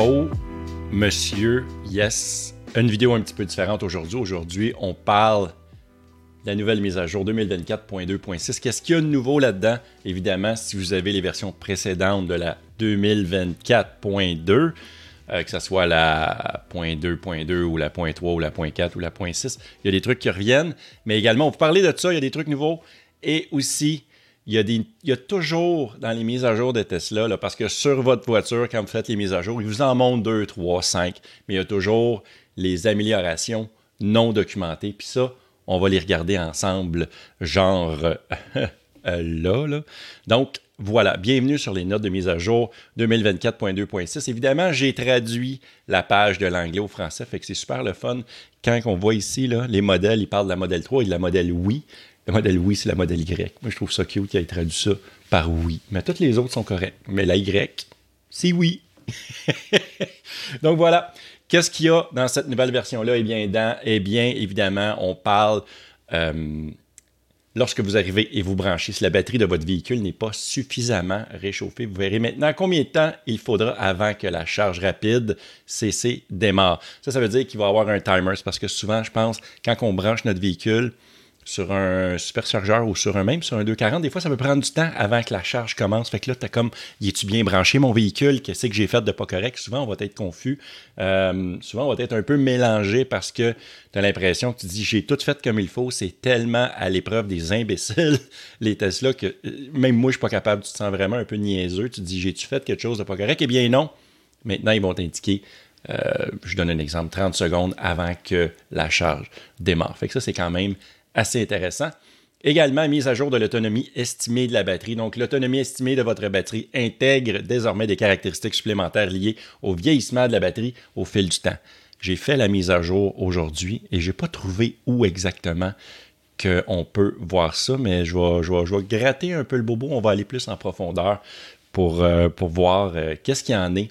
Oh, monsieur, yes. Une vidéo un petit peu différente aujourd'hui. Aujourd'hui, on parle de la nouvelle mise à jour 2024.2.6. Qu'est-ce qu'il y a de nouveau là-dedans? Évidemment, si vous avez les versions précédentes de la 2024.2, euh, que ce soit la .2.2 ou la .3 ou la .4 ou la .6, il y a des trucs qui reviennent. Mais également, on peut parler de ça, il y a des trucs nouveaux. Et aussi, il y, a des, il y a toujours dans les mises à jour de Tesla, parce que sur votre voiture, quand vous faites les mises à jour, il vous en montre 2, 3, 5, mais il y a toujours les améliorations non documentées. Puis ça, on va les regarder ensemble, genre euh, là, là. Donc, voilà, bienvenue sur les notes de mise à jour 2024.2.6. Évidemment, j'ai traduit la page de l'anglais au français, fait que c'est super le fun. Quand on voit ici, là, les modèles, ils parlent de la modèle 3 et de la modèle oui. Le modèle oui, c'est la modèle Y. Moi, je trouve ça cute qu'il ait traduit ça par oui. Mais toutes les autres sont correctes. Mais la Y, c'est oui. Donc voilà. Qu'est-ce qu'il y a dans cette nouvelle version-là? Eh bien, dans, eh bien, évidemment, on parle euh, lorsque vous arrivez et vous branchez. Si la batterie de votre véhicule n'est pas suffisamment réchauffée, vous verrez maintenant combien de temps il faudra avant que la charge rapide CC démarre. Ça, ça veut dire qu'il va y avoir un timer. parce que souvent, je pense, quand on branche notre véhicule, sur un superchargeur ou sur un même, sur un 240, des fois, ça peut prendre du temps avant que la charge commence. Fait que là, tu as comme, y es-tu bien branché mon véhicule? Qu'est-ce que j'ai fait de pas correct? Souvent, on va être confus. Euh, souvent, on va être un peu mélangé parce que tu as l'impression que tu dis, j'ai tout fait comme il faut. C'est tellement à l'épreuve des imbéciles, les Tesla, que euh, même moi, je suis pas capable. Tu te sens vraiment un peu niaiseux. Tu te dis, j'ai-tu fait quelque chose de pas correct? Eh bien, non. Maintenant, ils vont t'indiquer euh, je donne un exemple, 30 secondes avant que la charge démarre. Fait que ça, c'est quand même assez intéressant. Également, mise à jour de l'autonomie estimée de la batterie. Donc, l'autonomie estimée de votre batterie intègre désormais des caractéristiques supplémentaires liées au vieillissement de la batterie au fil du temps. J'ai fait la mise à jour aujourd'hui et je n'ai pas trouvé où exactement qu'on peut voir ça, mais je vais, je, vais, gratter un peu le bobo. On va aller plus en profondeur pour, euh, pour voir euh, qu'est-ce qu'il y en est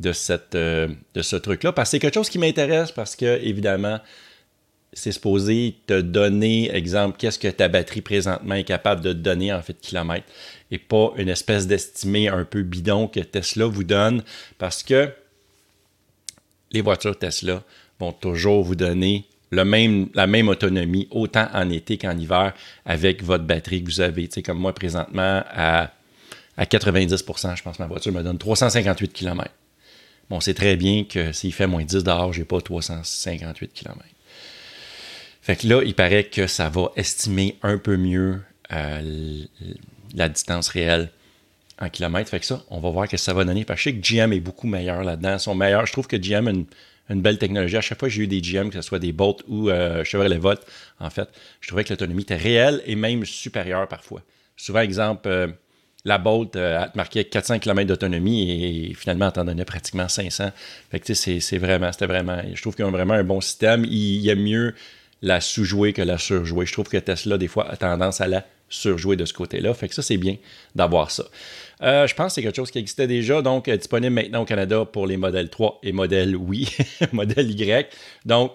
de, cette, euh, de ce truc-là. Parce que c'est quelque chose qui m'intéresse parce que, évidemment, c'est supposé te donner, exemple, qu'est-ce que ta batterie présentement est capable de te donner en fait de kilomètres et pas une espèce d'estimé un peu bidon que Tesla vous donne parce que les voitures Tesla vont toujours vous donner la même autonomie autant en été qu'en hiver avec votre batterie que vous avez. Tu sais, comme moi présentement à, à 90%, je pense que ma voiture me donne 358 km. Bon, c'est très bien que s'il fait moins 10 dehors, j'ai pas 358 km. Fait que là, il paraît que ça va estimer un peu mieux euh, la distance réelle en kilomètres. Fait que ça, on va voir que ça va donner. Parce que je sais que GM est beaucoup meilleur là-dedans. Ils sont meilleurs. Je trouve que GM a une, belle technologie. À chaque fois que j'ai eu des GM, que ce soit des Bolt ou euh, Chevrolet Volt, en fait, je trouvais que l'autonomie était réelle et même supérieure parfois. Souvent, exemple, euh, la Bolt euh, marquait 400 km d'autonomie et finalement, elle t'en donnait pratiquement 500. Fait que, tu sais, c'est vraiment, c'était vraiment, je trouve qu'ils ont vraiment un bon système. Il y a mieux la sous-jouer que la surjouer. Je trouve que Tesla, des fois, a tendance à la surjouer de ce côté-là. Fait que ça, c'est bien d'avoir ça. Euh, je pense que c'est quelque chose qui existait déjà, donc euh, disponible maintenant au Canada pour les modèles 3 et modèle oui, modèle Y. Donc,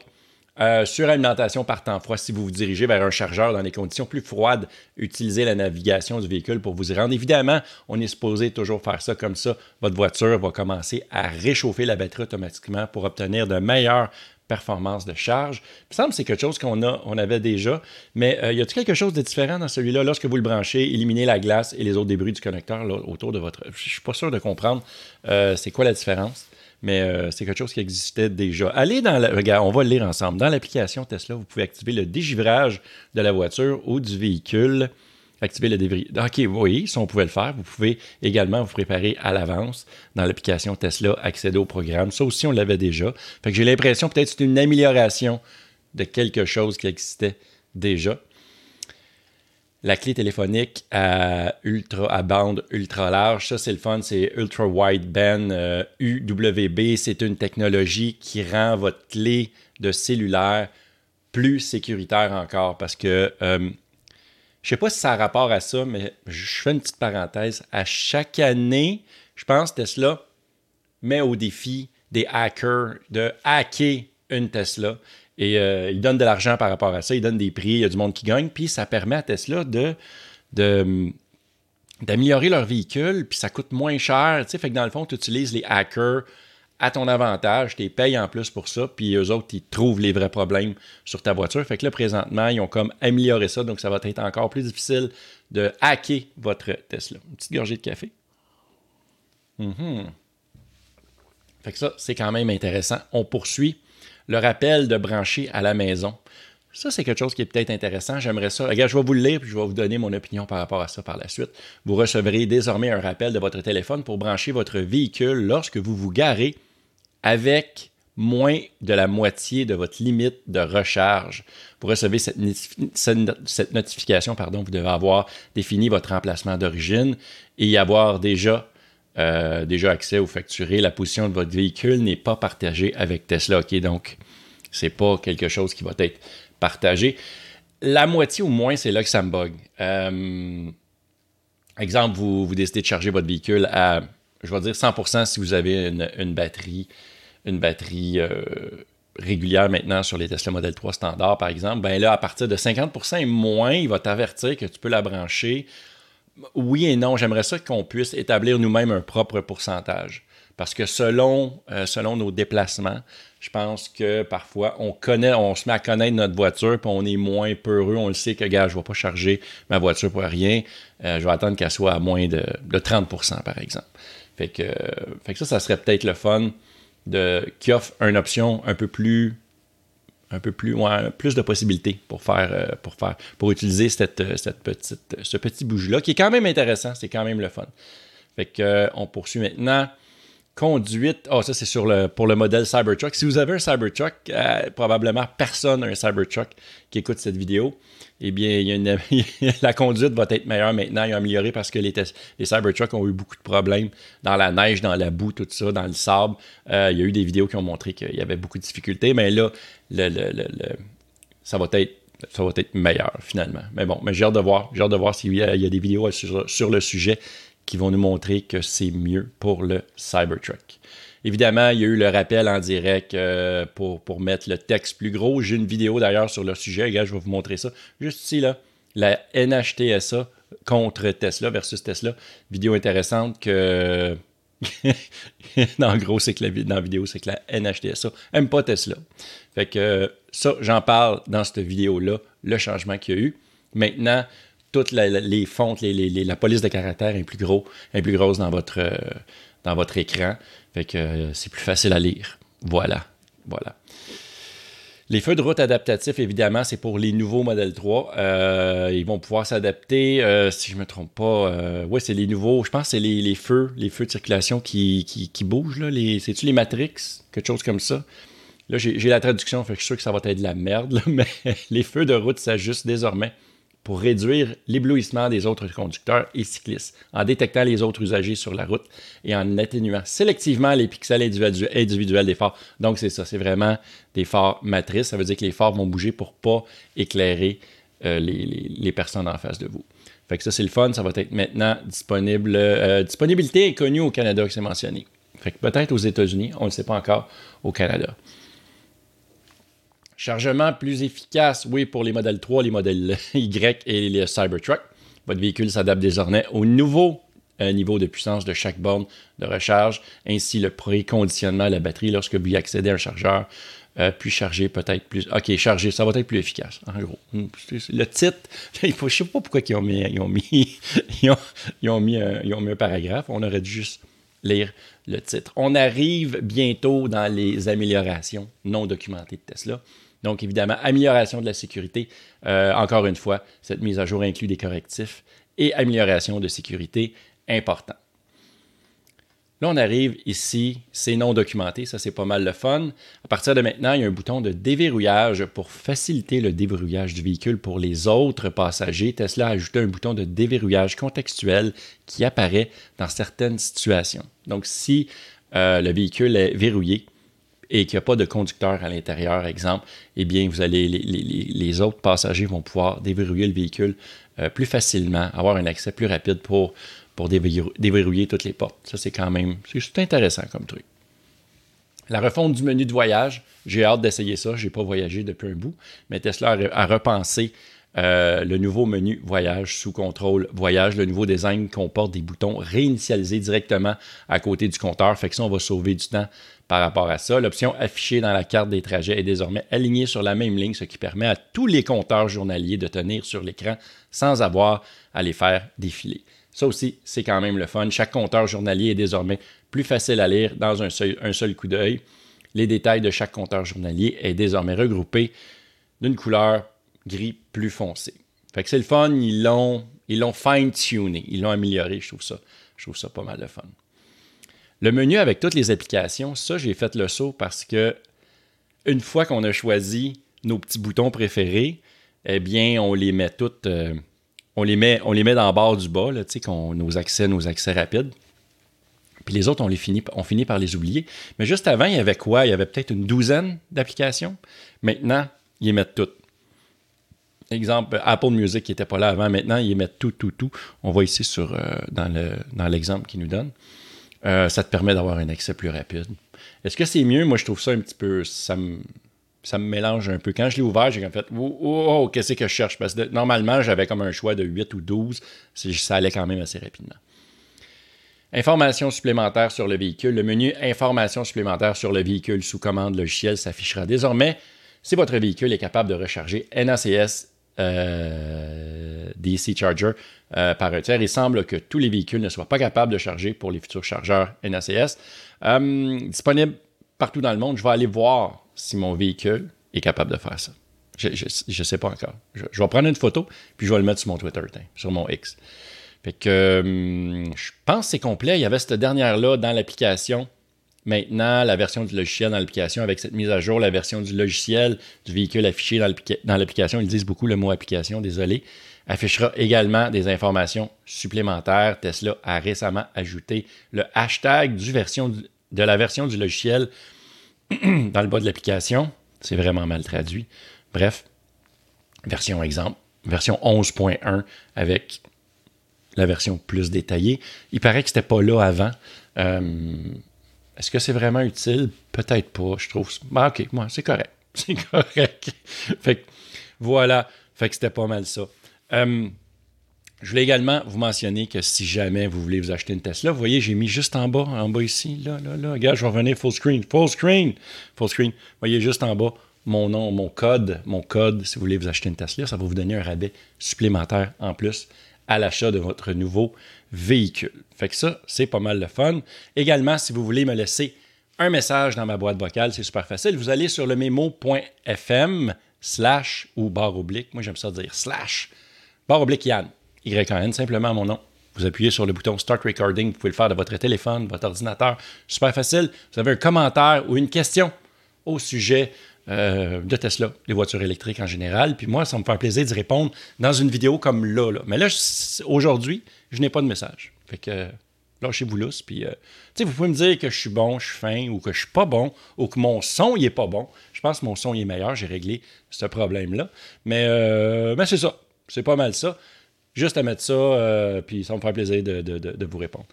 euh, suralimentation par temps froid, si vous vous dirigez vers un chargeur dans des conditions plus froides, utilisez la navigation du véhicule pour vous y rendre. Évidemment, on est supposé toujours faire ça comme ça. Votre voiture va commencer à réchauffer la batterie automatiquement pour obtenir de meilleures performance de charge. Il me semble que c'est quelque chose qu'on avait déjà, mais euh, y a-t-il quelque chose de différent dans celui-là? Lorsque vous le branchez, éliminez la glace et les autres débris du connecteur autour de votre. Je ne suis pas sûr de comprendre euh, c'est quoi la différence, mais euh, c'est quelque chose qui existait déjà. Allez dans la. Regarde, on va le lire ensemble. Dans l'application Tesla, vous pouvez activer le dégivrage de la voiture ou du véhicule activer le débris. OK, oui, si on pouvait le faire, vous pouvez également vous préparer à l'avance dans l'application Tesla, accéder au programme. Ça aussi, on l'avait déjà. Fait que j'ai l'impression peut-être c'est une amélioration de quelque chose qui existait déjà. La clé téléphonique à, ultra, bande ultra large, ça c'est le fun, c'est Ultra Wideband euh, UWB. C'est une technologie qui rend votre clé de cellulaire plus sécuritaire encore parce que euh, je sais pas si ça a rapport à ça, mais je fais une petite parenthèse. À chaque année, je pense Tesla met au défi des hackers de hacker une Tesla. Et euh, ils donnent de l'argent par rapport à ça, ils donnent des prix, il y a du monde qui gagne, puis ça permet à Tesla de, d'améliorer leur véhicule, puis ça coûte moins cher. Fait que dans le fond, tu utilises les hackers à ton avantage, tu payes en plus pour ça, puis eux autres, ils trouvent les vrais problèmes sur ta voiture. Fait que là, présentement, ils ont comme amélioré ça, donc ça va être encore plus difficile de hacker votre Tesla. Une petite gorgée de café. Mhm. Fait que ça, c'est quand même intéressant. On poursuit le rappel de brancher à la maison. Ça, c'est quelque chose qui est peut-être intéressant. J'aimerais ça. Regarde, je vais vous le lire puis je vais vous donner mon opinion par rapport à ça par la suite. Vous recevrez désormais un rappel de votre téléphone pour brancher votre véhicule lorsque vous vous garez avec moins de la moitié de votre limite de recharge. Vous recevez cette, notification, pardon, vous devez avoir défini votre emplacement d'origine et y avoir déjà, euh, déjà accès au facturé. La position de votre véhicule n'est pas partagée avec Tesla. OK, donc, c'est pas quelque chose qui va être partagé. La moitié ou moins, c'est là que ça me bug. Euh, exemple, vous, vous, décidez de charger votre véhicule à, je vais dire 100% si vous avez une, batterie, une batterie euh, régulière maintenant sur les Tesla Model 3 standard, par exemple. Ben là, à partir de 50% et moins, il va t'avertir que tu peux la brancher. Oui et non, j'aimerais ça qu'on puisse établir nous-mêmes un propre pourcentage. Parce que selon, euh, selon nos déplacements, je pense que parfois, on connaît, on se met à connaître notre voiture, puis on est moins peureux. On le sait que, gars, je ne vais pas charger ma voiture pour rien. Euh, je vais attendre qu'elle soit à moins de, 30% par exemple. Fait que, fait que ça, ça serait peut-être le fun qui offre une option un peu plus un peu plus, ouais, plus de possibilités pour faire, euh, pour faire, pour utiliser cette, cette petite, ce petit bouge-là, qui est quand même intéressant, c'est quand même le fun. Fait que, on poursuit maintenant. Conduite. Oh, ça, c'est pour le modèle Cybertruck. Si vous avez un Cybertruck, euh, probablement personne n'a un Cybertruck qui écoute cette vidéo. Eh bien, la conduite va être meilleure maintenant et améliorée parce que les, les Cybertrucks ont eu beaucoup de problèmes dans la neige, dans la boue, tout ça, dans le sable. Euh, il y a eu des vidéos qui ont montré qu'il y avait beaucoup de difficultés, mais là, le, ça va être ça va être meilleur finalement. Mais bon, mais j'ai hâte de voir. J'ai hâte voir s'il y, a des vidéos sur le sujet qui vont nous montrer que c'est mieux pour le Cybertruck. Évidemment, il y a eu le rappel en direct euh, pour, pour mettre le texte plus gros. J'ai une vidéo d'ailleurs sur le sujet. Regarde, je vais vous montrer ça. Juste ici, là, la NHTSA contre Tesla versus Tesla. Vidéo intéressante que. en gros, c'est que la, dans vidéo, c'est que la NHTSA n'aime pas Tesla. Fait que ça, j'en parle dans cette vidéo-là, le changement qu'il y a eu. Maintenant, toutes les fontes, la police de caractère est plus, grosse dans votre, euh, dans votre écran. Fait que euh, c'est plus facile à lire. Voilà. Voilà. Les feux de route adaptatifs, évidemment, c'est pour les nouveaux modèles 3. Euh, ils vont pouvoir s'adapter, si je ne me trompe pas. oui, c'est les nouveaux. Je pense que c'est les, feux, les feux de circulation qui, bougent. C'est-tu les Matrix? Quelque chose comme ça. Là, j'ai la traduction, fait je suis sûr que ça va être de la merde, mais les feux de route s'ajustent désormais pour réduire l'éblouissement des autres conducteurs et cyclistes, en détectant les autres usagers sur la route et en atténuant sélectivement les pixels individuels des phares. Donc, c'est ça, c'est vraiment des phares matrices. Ça veut dire que les phares vont bouger pour pas éclairer euh, les, personnes en face de vous. Fait que ça, c'est le fun. Ça va être maintenant disponible. Euh, disponibilité inconnue au Canada, que c'est mentionné. Fait que peut-être aux États-Unis, on ne le sait pas encore au Canada. Chargement plus efficace, oui, pour les modèles 3, les modèles Y et les Cybertruck. Votre véhicule s'adapte désormais au nouveau euh, niveau de puissance de chaque borne de recharge, ainsi le préconditionnement à la batterie lorsque vous y accédez à un chargeur, euh, puis charger peut-être plus. OK, charger, ça va être plus efficace, en gros. Le titre, je ne sais pas pourquoi ils ont mis, ils ont mis, ils ont, mis, un, ils ont mis un paragraphe. On aurait dû juste lire le titre. On arrive bientôt dans les améliorations non documentées de Tesla. Donc, évidemment, amélioration de la sécurité. Euh, encore une fois, cette mise à jour inclut des correctifs et amélioration de sécurité important. Là, on arrive ici, c'est non documenté, ça c'est pas mal le fun. À partir de maintenant, il y a un bouton de déverrouillage pour faciliter le déverrouillage du véhicule pour les autres passagers. Tesla a ajouté un bouton de déverrouillage contextuel qui apparaît dans certaines situations. Donc, si euh, le véhicule est verrouillé, et qu'il n'y a pas de conducteur à l'intérieur, exemple, eh bien, vous allez, les, autres passagers vont pouvoir déverrouiller le véhicule euh, plus facilement, avoir un accès plus rapide pour, pour déverrouiller, toutes les portes. Ça, c'est quand même intéressant comme truc. La refonte du menu de voyage, j'ai hâte d'essayer ça. Je n'ai pas voyagé depuis un bout, mais Tesla a, repensé euh, le nouveau menu voyage sous contrôle voyage. Le nouveau design comporte des boutons réinitialisés directement à côté du compteur. Fait que ça, on va sauver du temps par rapport à ça. L'option affichée dans la carte des trajets est désormais alignée sur la même ligne, ce qui permet à tous les compteurs journaliers de tenir sur l'écran sans avoir à les faire défiler. Ça aussi, c'est quand même le fun. Chaque compteur journalier est désormais plus facile à lire dans un seul, coup d'œil. Les détails de chaque compteur journalier est désormais regroupé d'une couleur gris plus foncé. Fait c'est le fun, ils l'ont, ils l'ont fine-tuné, ils l'ont amélioré, je trouve ça. Je trouve ça pas mal de fun. Le menu avec toutes les applications, ça, j'ai fait le saut parce que une fois qu'on a choisi nos petits boutons préférés, eh bien, on les met toutes, euh, on, les met, on les met dans le bord du bas, là, qu'on, nos accès, nos accès rapides. Puis les autres, on, les finit, on finit par les oublier. Mais juste avant, il y avait quoi? Il y avait peut-être une douzaine d'applications. Maintenant, ils les mettent toutes. Exemple, Apple Music qui n'était pas là avant, maintenant, ils mettent tout, tout, tout. On voit ici sur, euh, dans, dans l'exemple qu'ils nous donne. Euh, ça te permet d'avoir un accès plus rapide. Est-ce que c'est mieux? Moi, je trouve ça un petit peu. Ça me, ça me mélange un peu. Quand je l'ai ouvert, j'ai fait Oh, oh, oh qu'est-ce que je cherche? Parce que normalement, j'avais comme un choix de 8 ou 12. Ça allait quand même assez rapidement. Informations supplémentaires sur le véhicule. Le menu Informations supplémentaires sur le véhicule sous commande logicielle s'affichera désormais si votre véhicule est capable de recharger NACS euh, DC Charger euh, par un tiers. Il semble que tous les véhicules ne soient pas capables de charger pour les futurs chargeurs NACS. Euh, disponible partout dans le monde. Je vais aller voir si mon véhicule est capable de faire ça. Je ne sais pas encore. Je, vais prendre une photo, puis je vais le mettre sur mon Twitter, sur mon X. Fait que je pense que c'est complet. Il y avait cette dernière-là dans l'application Maintenant, la version du logiciel dans l'application, avec cette mise à jour, la version du logiciel du véhicule affiché dans l'application, ils disent beaucoup le mot application, désolé, affichera également des informations supplémentaires. Tesla a récemment ajouté le hashtag du version, de la version du logiciel dans le bas de l'application. C'est vraiment mal traduit. Bref, version exemple, version 11.1 avec la version plus détaillée. Il paraît que ce n'était pas là avant. Euh, est-ce que c'est vraiment utile? Peut-être pas, je trouve. Ben, ok, moi, c'est correct. C'est correct. fait que, voilà. Fait que c'était pas mal ça. Euh, je voulais également vous mentionner que si jamais vous voulez vous acheter une Tesla, vous voyez, j'ai mis juste en bas, en bas ici, là, là, là. Regarde, je vais revenir full screen, full screen, full screen. Vous voyez juste en bas mon nom, mon code, mon code, si vous voulez vous acheter une Tesla, ça va vous donner un rabais supplémentaire en plus à l'achat de votre nouveau véhicule. Fait que ça, c'est pas mal de fun. Également, si vous voulez me laisser un message dans ma boîte vocale, c'est super facile. Vous allez sur le memo.fm slash ou barre oblique. Moi, j'aime ça dire slash. Barre oblique Yann. Y-A-N, simplement mon nom. Vous appuyez sur le bouton Start Recording. Vous pouvez le faire de votre téléphone, votre ordinateur. Super facile. Vous avez un commentaire ou une question au sujet euh, de Tesla, les voitures électriques en général. Puis moi, ça me fait plaisir d'y répondre dans une vidéo comme là. Mais là, aujourd'hui, je n'ai pas de message. Fait que lâchez-vous lousse. Puis, euh, vous pouvez me dire que je suis bon, je suis fin, ou que je suis pas bon, ou que mon son, il est pas bon. Je pense que mon son, il est meilleur. J'ai réglé ce problème-là. Mais, euh, mais c'est ça. C'est pas mal ça. Juste à mettre ça, euh, puis ça me fait plaisir de, vous répondre.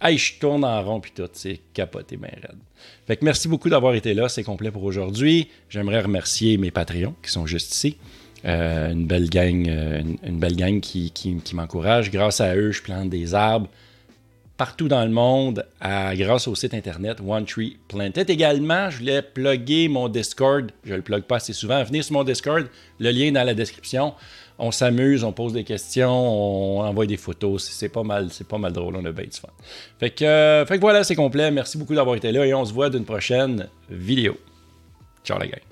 Hey, je tourne en rond, puis tout, c'est capoté, bien raide. Fait que merci beaucoup d'avoir été là, c'est complet pour aujourd'hui. J'aimerais remercier mes Patreons qui sont juste ici. Euh, une belle gang, euh, une, belle gang qui, qui, m'encourage. Grâce à eux, je plante des arbres partout dans le monde grâce au site internet One Tree Planted. Également, je voulais plugger mon Discord. Je ne le plug pas assez souvent. Venez sur mon Discord, le lien est dans la description on s'amuse, on pose des questions, on envoie des photos. C'est pas mal, c'est pas mal drôle, on a bien du fun. Fait que, euh, fait que voilà, c'est complet. Merci beaucoup d'avoir été là et on se voit d'une prochaine vidéo. Ciao la gang.